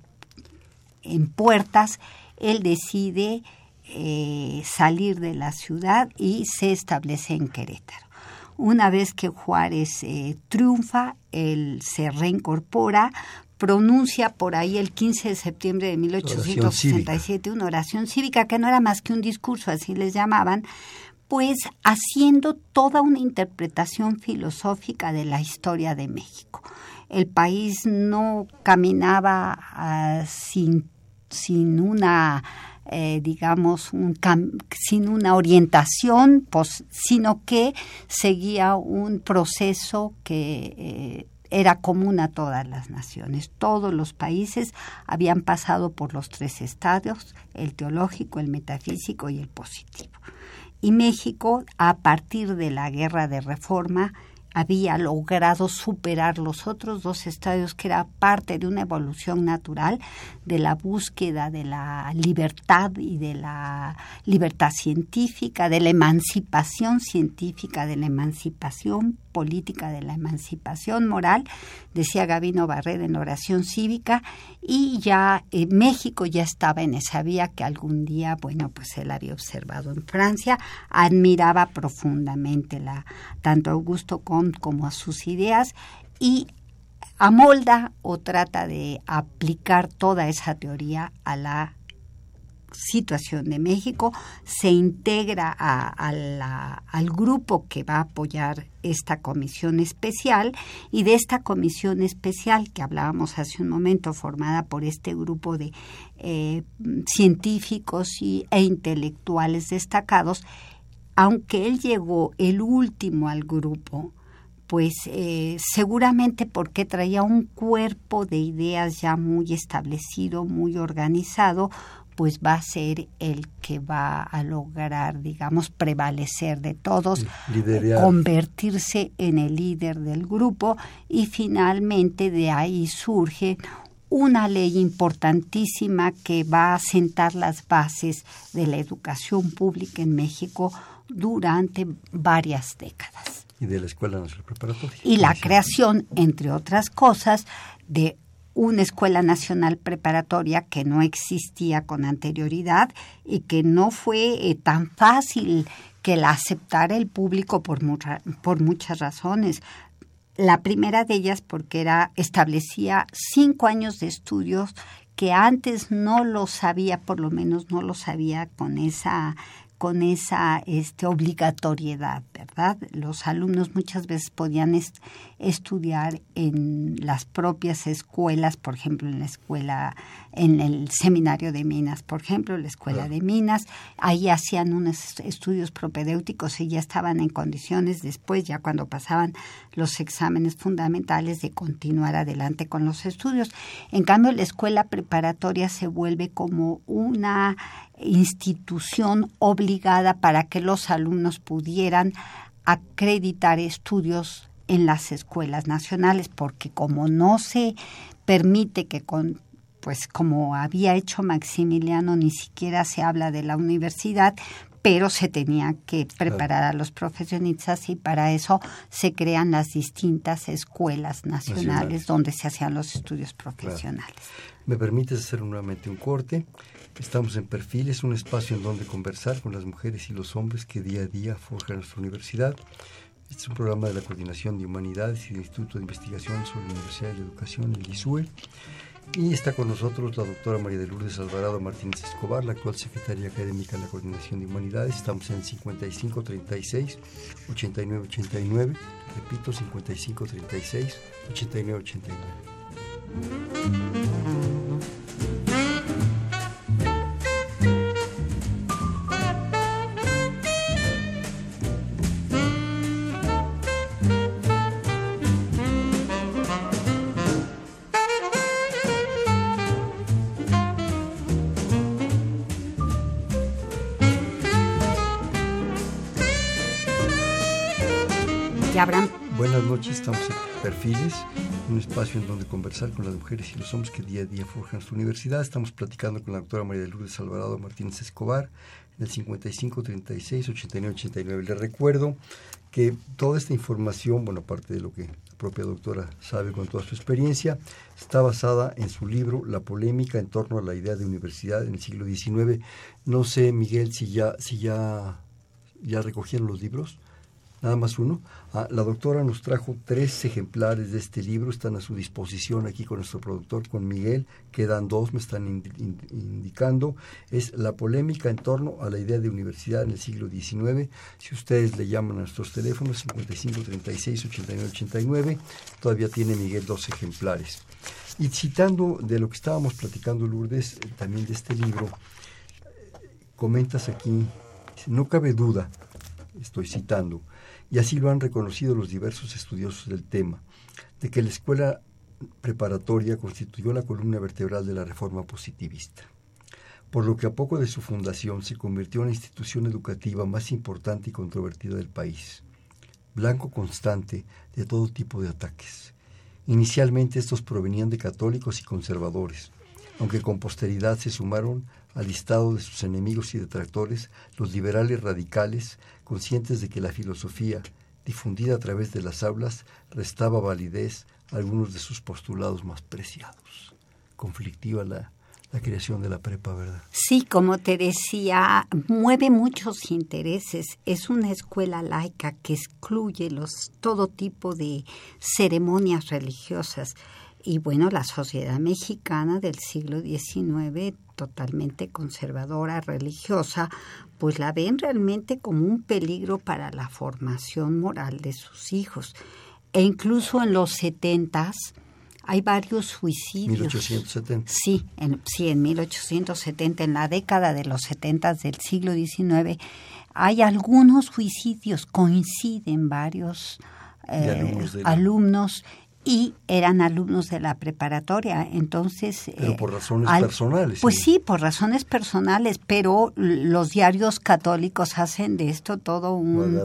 en puertas, él decide eh, salir de la ciudad y se establece en Querétaro. Una vez que Juárez eh, triunfa, él se reincorpora, pronuncia por ahí el 15 de septiembre de 1867 una oración cívica que no era más que un discurso, así les llamaban, pues haciendo toda una interpretación filosófica de la historia de México. El país no caminaba ah, sin, sin una eh, digamos, sin una orientación, pues, sino que seguía un proceso que eh, era común a todas las naciones. Todos los países habían pasado por los tres estadios, el teológico, el metafísico y el positivo y México, a partir de la guerra de reforma, había logrado superar los otros dos estadios que era parte de una evolución natural de la búsqueda de la libertad y de la libertad científica, de la emancipación científica, de la emancipación política, de la emancipación moral, decía Gabino Barrera en oración cívica, y ya eh, México ya estaba en esa vía que algún día, bueno, pues él había observado en Francia, admiraba profundamente la, tanto Augusto Comte como a sus ideas y amolda o trata de aplicar toda esa teoría a la situación de México, se integra al grupo que va a apoyar esta comisión especial y de esta comisión especial que hablábamos hace un momento, formada por este grupo de eh, científicos y, e intelectuales destacados, aunque él llegó el último al grupo, pues eh, seguramente porque traía un cuerpo de ideas ya muy establecido, muy organizado, pues va a ser el que va a lograr, digamos, prevalecer de todos, convertirse en el líder del grupo y finalmente de ahí surge una ley importantísima que va a sentar las bases de la educación pública en México durante varias décadas. Y de la Escuela Nacional Preparatoria. Y la creación, entre otras cosas, de una escuela nacional preparatoria que no existía con anterioridad y que no fue eh, tan fácil que la aceptara el público por, por muchas razones. La primera de ellas porque era establecía cinco años de estudios que antes no lo sabía, por lo menos no lo sabía con esa con esa este, obligatoriedad, ¿verdad? Los alumnos muchas veces podían estudiar en las propias escuelas, por ejemplo, en la escuela, en el seminario de Minas, por ejemplo, la escuela de Minas, ahí hacían unos estudios propedéuticos y ya estaban en condiciones después, ya cuando pasaban los exámenes fundamentales, de continuar adelante con los estudios. En cambio, la escuela preparatoria se vuelve como una institución obligada para que los alumnos pudieran acreditar estudios en las escuelas nacionales, porque como no se permite que con pues como había hecho Maximiliano, ni siquiera se habla de la universidad, pero se tenía que preparar a los profesionistas y para eso se crean las distintas escuelas nacionales, donde se hacían los estudios profesionales. ¿Me permites hacer nuevamente un corte? Estamos en Perfiles, un espacio en donde conversar con las mujeres y los hombres que día a día forjan nuestra universidad. Este es un programa de la Coordinación de Humanidades y del Instituto de Investigación sobre la Universidad de la Educación, el ISUE. Y está con nosotros la doctora María de Lourdes Alvarado Martínez Escobar, la actual secretaria académica de la Coordinación de Humanidades. Estamos en 5536 8989. Repito, 5536 8989. Buenas noches, estamos en Perfiles, un espacio en donde conversar con las mujeres y los hombres que día a día forjan nuestra universidad. Estamos platicando con la doctora María de Lourdes Alvarado Martínez Escobar en el 55 36 89 89. Les recuerdo que toda esta información, bueno, aparte de lo que la propia doctora sabe con toda su experiencia, está basada en su libro La polémica en torno a la idea de universidad en el siglo XIX. No sé, Miguel, si ya, si ya, ya recogieron los libros nada más uno. Ah, la doctora nos trajo tres ejemplares de este libro, están a su disposición aquí con nuestro productor, con Miguel, quedan dos, me están indicando. Es la polémica en torno a la idea de universidad en el siglo XIX. Si ustedes le llaman a nuestros teléfonos 55 36 89 89, todavía tiene Miguel dos ejemplares. Y citando de lo que estábamos platicando, Lourdes, eh, también de este libro, comentas aquí, no cabe duda, estoy citando, y así lo han reconocido los diversos estudiosos del tema, de que la escuela preparatoria constituyó la columna vertebral de la reforma positivista, por lo que a poco de su fundación se convirtió en la institución educativa más importante y controvertida del país, blanco constante de todo tipo de ataques. Inicialmente estos provenían de católicos y conservadores, aunque con posteridad se sumaron al listado de sus enemigos y detractores los liberales radicales, conscientes de que la filosofía, difundida a través de las aulas, restaba validez a algunos de sus postulados más preciados. Conflictiva la, la creación de la prepa, ¿verdad? Sí, como te decía, mueve muchos intereses. Es una escuela laica que excluye los todo tipo de ceremonias religiosas. Y bueno, la sociedad mexicana del siglo XIX, totalmente conservadora, religiosa, pues la ven realmente como un peligro para la formación moral de sus hijos. E incluso en los setentas hay varios suicidios. 1870. Sí, en, sí, en 1870, en la década de los setentas del siglo XIX, hay algunos suicidios, coinciden varios eh, alumnos y eran alumnos de la preparatoria, entonces... Pero por razones personales. Pues sí. por razones personales, pero los diarios católicos hacen de esto todo un...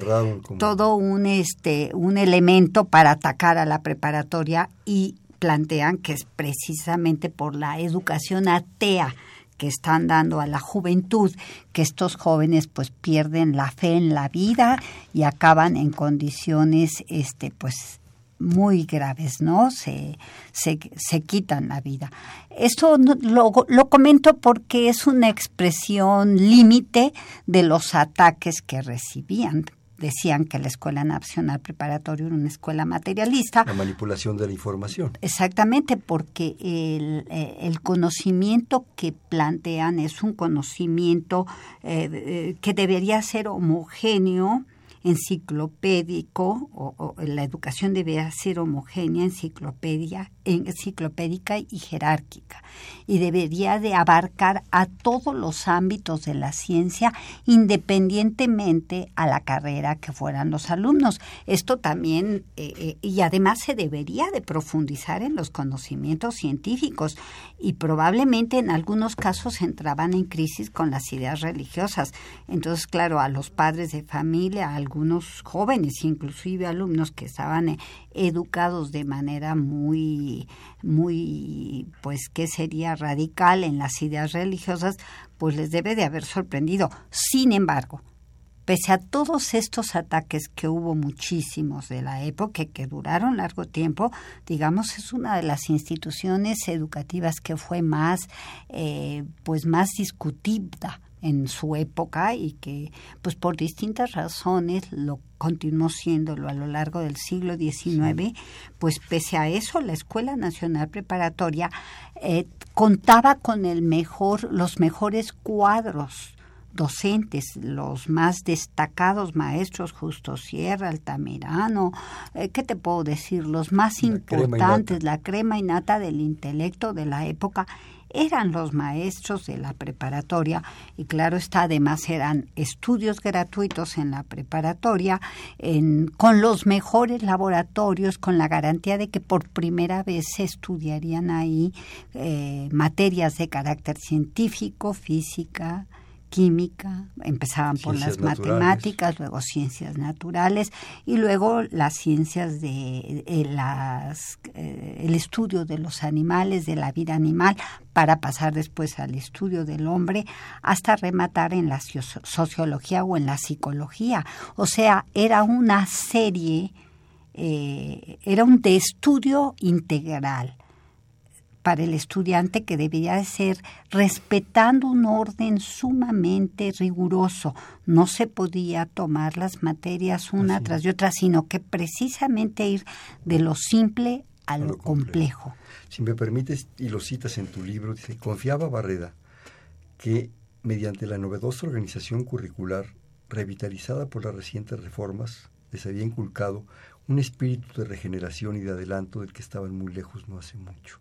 Todo un, este, un elemento para atacar a la preparatoria y plantean que es precisamente por la educación atea que están dando a la juventud, que estos jóvenes pues pierden la fe en la vida y acaban en condiciones este pues muy graves, ¿no? Se, se, se quitan la vida. Esto lo, lo, comento porque es una expresión límite de los ataques que recibían decían que la Escuela Nacional Preparatoria era una escuela materialista. La manipulación de la información. Exactamente, porque el, eh, conocimiento que plantean es un conocimiento eh, que debería ser homogéneo, enciclopédico, o, la educación debería ser homogénea, enciclopedia, enciclopédica y jerárquica, y debería de abarcar a todos los ámbitos de la ciencia, independientemente a la carrera que fueran los alumnos. Esto también, eh, eh, y además se debería de profundizar en los conocimientos científicos, y probablemente en algunos casos entraban en crisis con las ideas religiosas. Entonces, claro, a los padres de familia, a algunos jóvenes, inclusive alumnos que estaban eh, educados de manera muy, muy, pues, ¿qué sería radical en las ideas religiosas? Pues les debe de haber sorprendido. Sin embargo, pese a todos estos ataques que hubo muchísimos de la época que duraron largo tiempo, digamos es una de las instituciones educativas que fue más eh, pues más discutida en su época y que pues por distintas razones lo continuó siéndolo a lo largo del siglo XIX, pues pese a eso la Escuela Nacional Preparatoria eh, contaba con el mejor, los mejores cuadros docentes, los más destacados maestros, Justo Sierra, Altamirano, eh, ¿qué te puedo decir? Los más importantes, la crema innata del intelecto de la época, eran los maestros de la preparatoria y claro está, además eran estudios gratuitos en la preparatoria, en, con los mejores laboratorios, con la garantía de que por primera vez se estudiarían ahí eh, materias de carácter científico, física, química, empezaban por las matemáticas, luego ciencias naturales y luego las ciencias de eh, las, eh, el estudio de los animales, de la vida animal, para pasar después al estudio del hombre, hasta rematar en la sociología o en la psicología. O sea, era una serie, eh, era un de estudio integral para el estudiante que debía de ser respetando un orden sumamente riguroso. No se podía tomar las materias una tras de otra, sino que precisamente ir de lo simple a, lo, complejo. Si me permites, y lo citas en tu libro, dice, confiaba Barreda que mediante la novedosa organización curricular revitalizada por las recientes reformas, les había inculcado un espíritu de regeneración y de adelanto del que estaban muy lejos no hace mucho.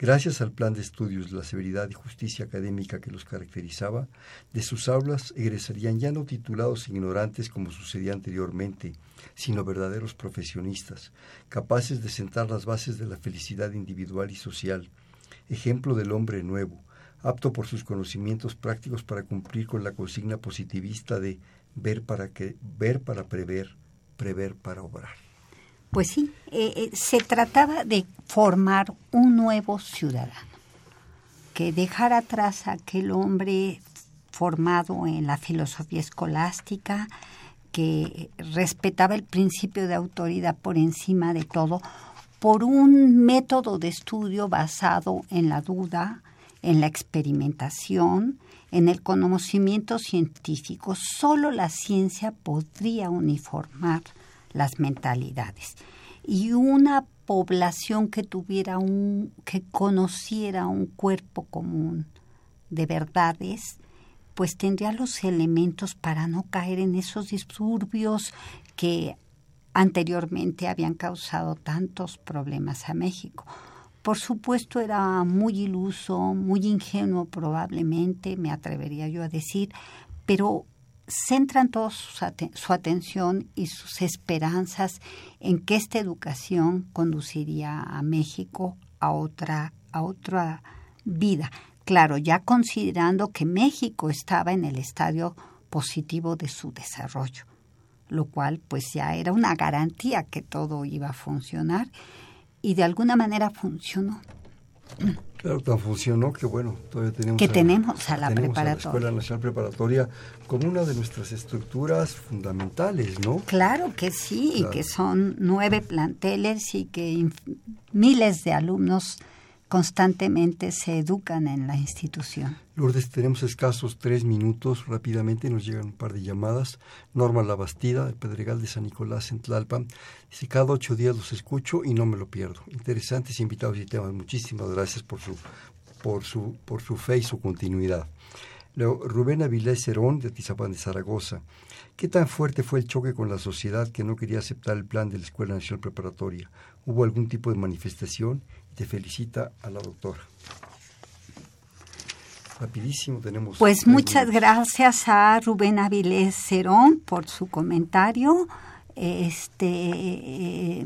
Gracias al plan de estudios, la severidad y justicia académica que los caracterizaba, de sus aulas egresarían ya no titulados ignorantes como sucedía anteriormente, sino verdaderos profesionistas, capaces de sentar las bases de la felicidad individual y social, ejemplo del hombre nuevo, apto por sus conocimientos prácticos para cumplir con la consigna positivista de ver para, que, ver para prever, prever para obrar. Pues sí, eh, eh, se trataba de formar un nuevo ciudadano, que dejara atrás aquel hombre formado en la filosofía escolástica, que respetaba el principio de autoridad por encima de todo, por un método de estudio basado en la duda, en la experimentación, en el conocimiento científico. Solo la ciencia podría uniformar las mentalidades. Y una población que tuviera un, que conociera un cuerpo común de verdades, pues tendría los elementos para no caer en esos disturbios que anteriormente habían causado tantos problemas a México. Por supuesto era muy iluso, muy ingenuo probablemente, me atrevería yo a decir, pero centran toda su, atención y sus esperanzas en que esta educación conduciría a México a otra, a otra vida. Claro, ya considerando que México estaba en el estadio positivo de su desarrollo, lo cual pues ya era una garantía que todo iba a funcionar y de alguna manera funcionó. Claro, tan funcionó que bueno, todavía tenemos, que a, tenemos a la preparatoria. la Escuela Nacional Preparatoria como una de nuestras estructuras fundamentales, ¿no? Claro que sí, y que son nueve planteles y que miles de alumnos constantemente se educan en la institución. Lourdes, tenemos escasos tres minutos. Rápidamente nos llegan un par de llamadas. Norma Labastida, del Pedregal de San Nicolás en Tlalpan. Dice, cada ocho días los escucho y no me lo pierdo. Interesantes invitados y temas. Muchísimas gracias por su, por su, por su fe y su continuidad. Rubén Avilés Cerón, de Tizapán de Zaragoza. ¿Qué tan fuerte fue el choque con la sociedad que no quería aceptar el plan de la Escuela Nacional Preparatoria? ¿Hubo algún tipo de manifestación? Te felicita a la doctora. Rapidísimo tenemos. Pues muchas gracias a Rubén Avilés Cerón por su comentario. Este,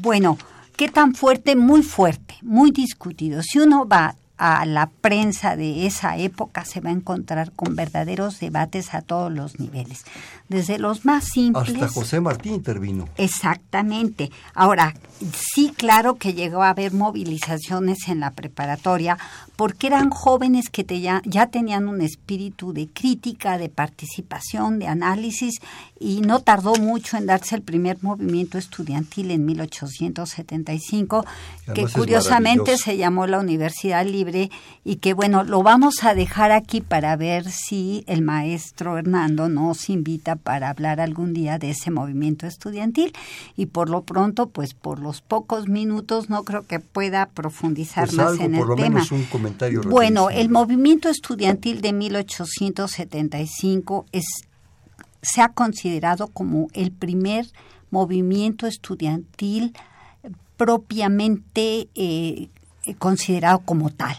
bueno, ¿qué tan fuerte? Muy fuerte, muy discutido. Si uno va a la prensa de esa época se va a encontrar con verdaderos debates a todos los niveles, desde los más simples. Hasta José Martín intervino. Exactamente. Ahora, sí, claro que llegó a haber movilizaciones en la preparatoria porque eran jóvenes que ya, ya tenían un espíritu de crítica, de participación, de análisis y no tardó mucho en darse el primer movimiento estudiantil en 1875, que curiosamente se llamó la Universidad Libre y que bueno, lo vamos a dejar aquí para ver si el maestro Hernando nos invita para hablar algún día de ese movimiento estudiantil. Y por lo pronto, pues por los pocos minutos no creo que pueda profundizar Pues más algo, en el por lo tema. menos un comentario Bueno, el movimiento estudiantil de 1875 es, se ha considerado como el primer movimiento estudiantil propiamente eh, considerado como tal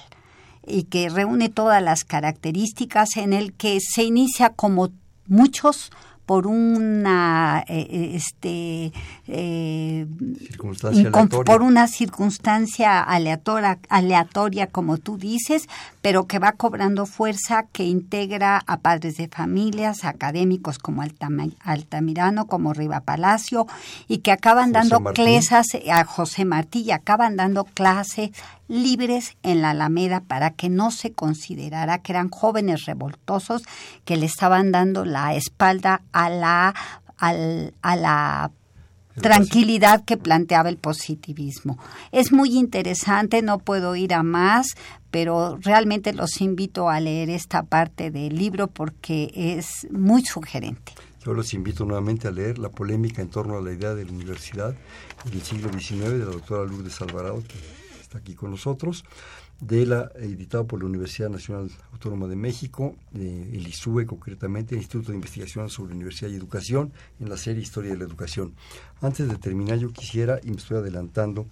y que reúne todas las características en el que se inicia como muchos por una eh, este eh, Circunstancia por una circunstancia aleatoria, aleatoria, como tú dices, pero que va cobrando fuerza, que integra a padres de familias, académicos como Altamirano, como Riva Palacio, y que acaban José dando clases a José Martí y acaban dando clases libres en la Alameda para que no se considerara que eran jóvenes revoltosos que le estaban dando la espalda a la al- a la tranquilidad que planteaba el positivismo. Es muy interesante, no puedo ir a más, pero realmente los invito a leer esta parte del libro porque es muy sugerente. Yo los invito nuevamente a leer La polémica en torno a la idea de la universidad en el siglo XIX de la doctora Lourdes Alvarado, que está aquí con nosotros, de la, editado por la Universidad Nacional Autónoma de México, el ISUE concretamente, el Instituto de Investigación sobre Universidad y Educación, en la serie Historia de la Educación. Antes de terminar, yo quisiera, y me estoy adelantando,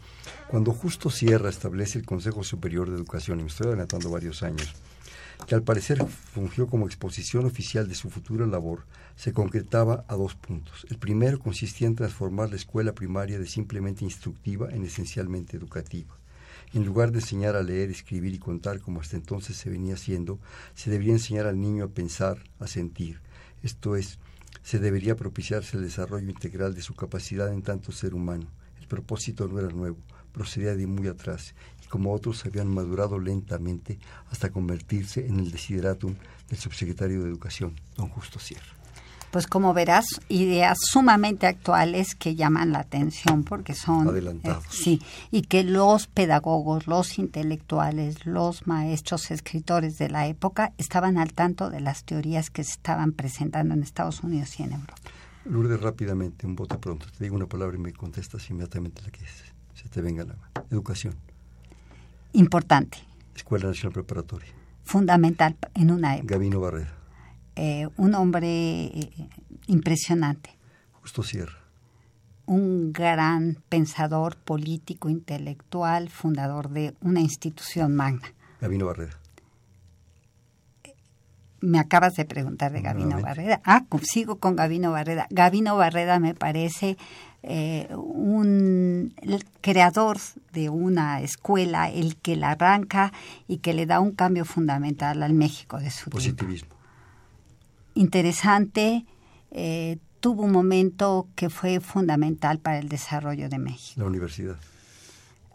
cuando Justo Sierra establece el Consejo Superior de Educación, y me estoy adelantando varios años, que al parecer fungió como exposición oficial de su futura labor, se concretaba a dos puntos. El primero consistía en transformar la escuela primaria de simplemente instructiva en esencialmente educativa. En lugar de enseñar a leer, escribir y contar como hasta entonces se venía haciendo, se debería enseñar al niño a pensar, a sentir. Esto es, se debería propiciarse el desarrollo integral de su capacidad en tanto ser humano. El propósito no era nuevo, procedía de muy atrás y como otros habían madurado lentamente hasta convertirse en el desideratum del subsecretario de Educación, don Justo Sierra. Pues como verás, ideas sumamente actuales que llaman la atención porque son Adelantados. eh, sí, y que los pedagogos, los intelectuales, los maestros, escritores de la época estaban al tanto de las teorías que se estaban presentando en Estados Unidos y en Europa. Lourdes, rápidamente, un bote pronto. Te digo una palabra y me contestas inmediatamente la que se- se te venga la mano. Educación, Importante, Escuela Nacional Preparatoria, fundamental en una época. Gabino Barrera, Eh, un hombre eh, impresionante, Justo Sierra, un gran pensador político, intelectual, fundador de una institución magna. Gabino Barrera, Me acabas de preguntar de Gabino. Barrera. Ah, sigo con Gabino Barrera. Gabino Barrera me parece eh, un el creador de una escuela, el que la arranca y que le da un cambio fundamental al México de su tiempo. Interesante, eh, tuvo un momento que fue fundamental para el desarrollo de México. la universidad.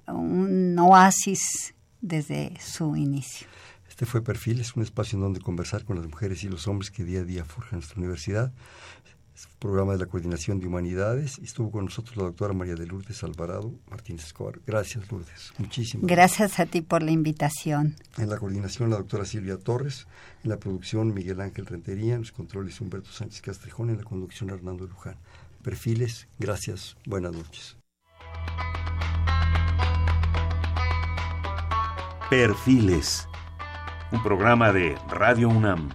Un oasis desde su inicio. Este fue Perfil, es un espacio en donde conversar con las mujeres y los hombres que día a día forjan nuestra universidad. Programa de la Coordinación de Humanidades. Estuvo con nosotros la doctora María de Lourdes Alvarado Martínez Escobar. Gracias, Lourdes. Muchísimas gracias. a ti por la invitación. En la coordinación, la doctora Silvia Torres. En la producción, Miguel Ángel Rentería. En los controles, Humberto Sánchez Castrejón. En la conducción, Hernando Luján. Perfiles, gracias. Buenas noches. Perfiles. Un programa de Radio UNAM.